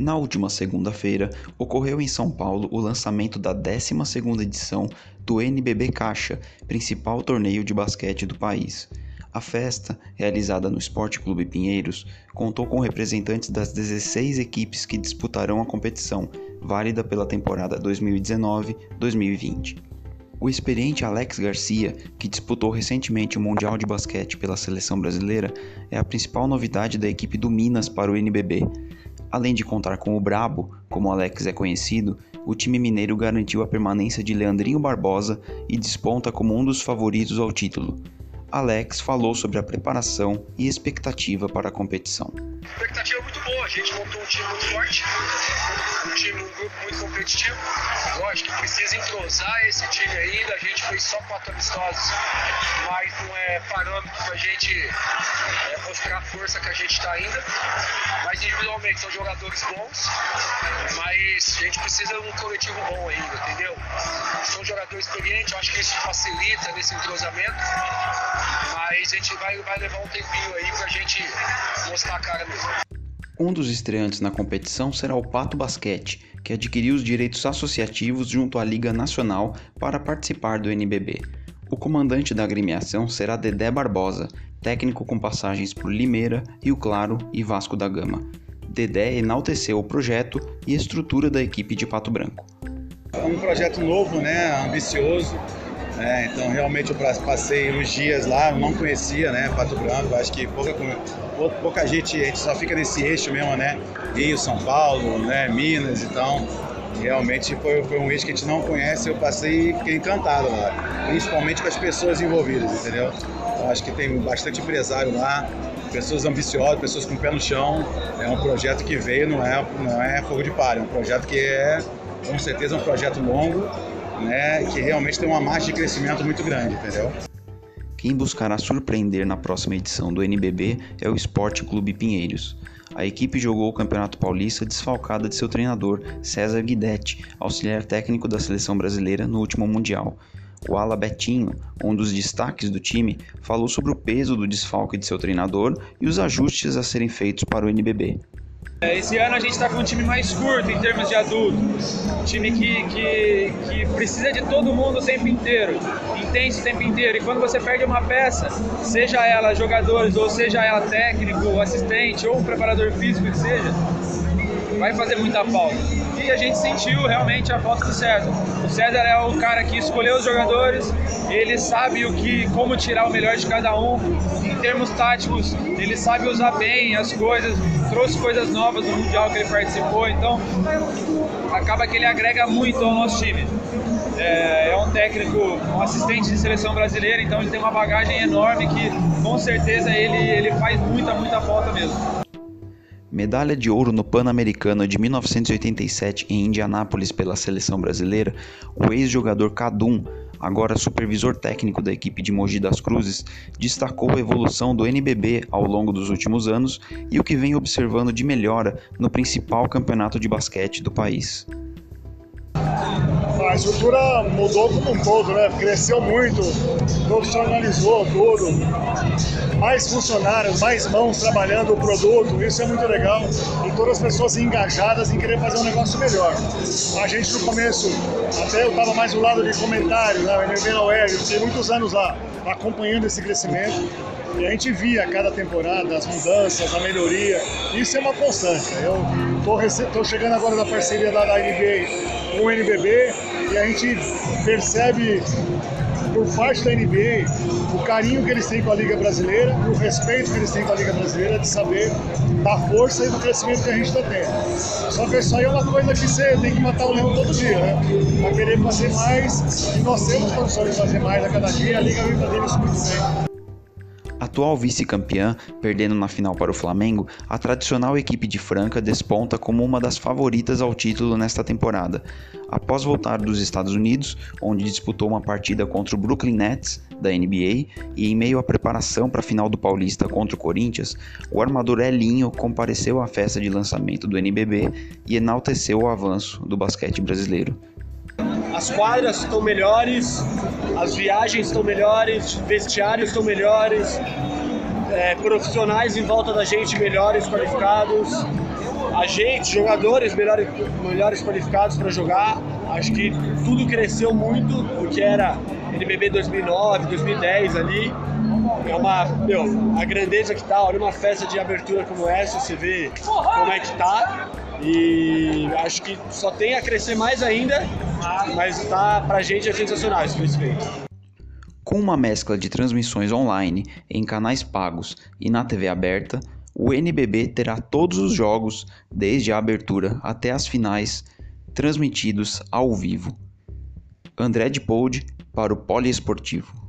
Na última segunda-feira, ocorreu em São Paulo o lançamento da 12ª edição do NBB Caixa, principal torneio de basquete do país. A festa, realizada no Esporte Clube Pinheiros, contou com representantes das 16 equipes que disputarão a competição, válida pela temporada 2019-2020. O experiente Alex Garcia, que disputou recentemente o Mundial de Basquete pela seleção brasileira, é a principal novidade da equipe do Minas para o NBB. Além de contar com o Brabo, como Alex é conhecido, o time mineiro garantiu a permanência de Leandrinho Barbosa e desponta como um dos favoritos ao título. Alex falou sobre a preparação e expectativa para a competição. Expectativa é muito boa, a gente montou um time muito forte, um time, um grupo muito competitivo. Lógico que precisa entrosar esse time ainda, a gente fez só quatro amistosos, mas não é parâmetro para a gente é, mostrar a força que a gente está ainda. Mas individualmente são jogadores bons, mas a gente precisa de um coletivo bom ainda, entendeu? São jogadores experientes, eu acho que isso facilita nesse entrosamento mas a gente vai, vai levar um tempinho aí pra gente mostrar a cara mesmo. Um dos estreantes na competição será o Pato Basquete, que adquiriu os direitos associativos junto à Liga Nacional para participar do NBB. O comandante da agremiação será Dedé Barbosa, técnico com passagens por Limeira, Rio Claro e Vasco da Gama. Dedé enalteceu o projeto e estrutura da equipe de Pato Branco. É um projeto novo, né, ambicioso, é, então realmente eu passei uns dias lá, não conhecia, né, Pato Branco, acho que pouca, pouca gente, a gente só fica nesse eixo mesmo, né, Rio, São Paulo, né, Minas, então realmente foi, foi um eixo que a gente não conhece, eu passei e fiquei encantado lá, principalmente com as pessoas envolvidas, entendeu? Então, acho que tem bastante empresário lá, pessoas ambiciosas, pessoas com o pé no chão, é um projeto que veio, não é, não é fogo de palha, é um projeto que é com certeza um projeto longo, né, que realmente tem uma margem de crescimento muito grande, entendeu? Quem buscará surpreender na próxima edição do NBB é o Esporte Clube Pinheiros. A equipe jogou o Campeonato Paulista desfalcada de seu treinador, César Guidetti, auxiliar técnico da seleção brasileira no último Mundial. O Ala Betinho, um dos destaques do time, falou sobre o peso do desfalque de seu treinador e os ajustes a serem feitos para o NBB. É, esse ano a gente está com um time mais curto em termos de adulto, um time que, que, que precisa de todo mundo o tempo inteiro, intenso o tempo inteiro. E quando você perde uma peça, seja ela jogadores, ou seja ela técnico, assistente, ou preparador físico que seja, vai fazer muita falta. E a gente sentiu realmente a falta do César. O César é o cara que escolheu os jogadores, ele sabe o que, como tirar o melhor de cada um. Em termos táticos, ele sabe usar bem as coisas, trouxe coisas novas no Mundial que ele participou, então acaba que ele agrega muito ao nosso time. É, é, um técnico, um assistente de seleção brasileira, então ele tem uma bagagem enorme que com certeza ele, ele faz muita, muita falta mesmo. Medalha de ouro no Pan-Americano de 1987 em Indianápolis pela seleção brasileira, o ex-jogador Cadum, agora supervisor técnico da equipe de Mogi das Cruzes, destacou a evolução do NBB ao longo dos últimos anos e o que vem observando de melhora no principal campeonato de basquete do país a estrutura mudou como um todo, né? Cresceu muito, profissionalizou tudo, mais funcionários, mais mãos trabalhando o produto, isso é muito legal. E todas as pessoas engajadas em querer fazer um negócio melhor. A gente no começo, até eu estava mais do lado de comentário, né? Na web, fiquei muitos anos lá acompanhando esse crescimento. E a gente via cada temporada as mudanças, a melhoria. Isso é uma constante. Eu estou chegando agora na parceria da NBA com o NBB e a gente percebe por parte da NBA o carinho que eles têm com a Liga Brasileira e o respeito que eles têm com a Liga Brasileira de saber da força e do crescimento que a gente está tendo. Só que isso aí é uma coisa que você tem que matar o leão todo dia, né? Para querer fazer mais, e nós temos condições de fazer mais a cada dia, a Liga vem fazendo isso muito bem. Atual vice-campeã, perdendo na final para o Flamengo, a tradicional equipe de Franca desponta como uma das favoritas ao título nesta temporada. Após voltar dos Estados Unidos, onde disputou uma partida contra o Brooklyn Nets da NBA e em meio à preparação para a final do Paulista contra o Corinthians, o armador Elinho compareceu à festa de lançamento do NBB e enalteceu o avanço do basquete brasileiro. As quadras estão melhores, as viagens estão melhores, vestiários estão melhores, é, profissionais em volta da gente melhores, qualificados. a gente, jogadores melhores, melhores qualificados para jogar. Acho que tudo cresceu muito, o que era NBB 2009, 2010 ali. É uma, meu, a grandeza que tá, olha uma festa de abertura como essa, você vê como é que tá. E acho que só tem a crescer mais ainda, mas tá pra gente é sensacional esse crescimento. Com uma mescla de transmissões online, em canais pagos e na TV aberta, o NBB terá todos os jogos, desde a abertura até as finais, transmitidos ao vivo. André de Pold para o Poliesportivo.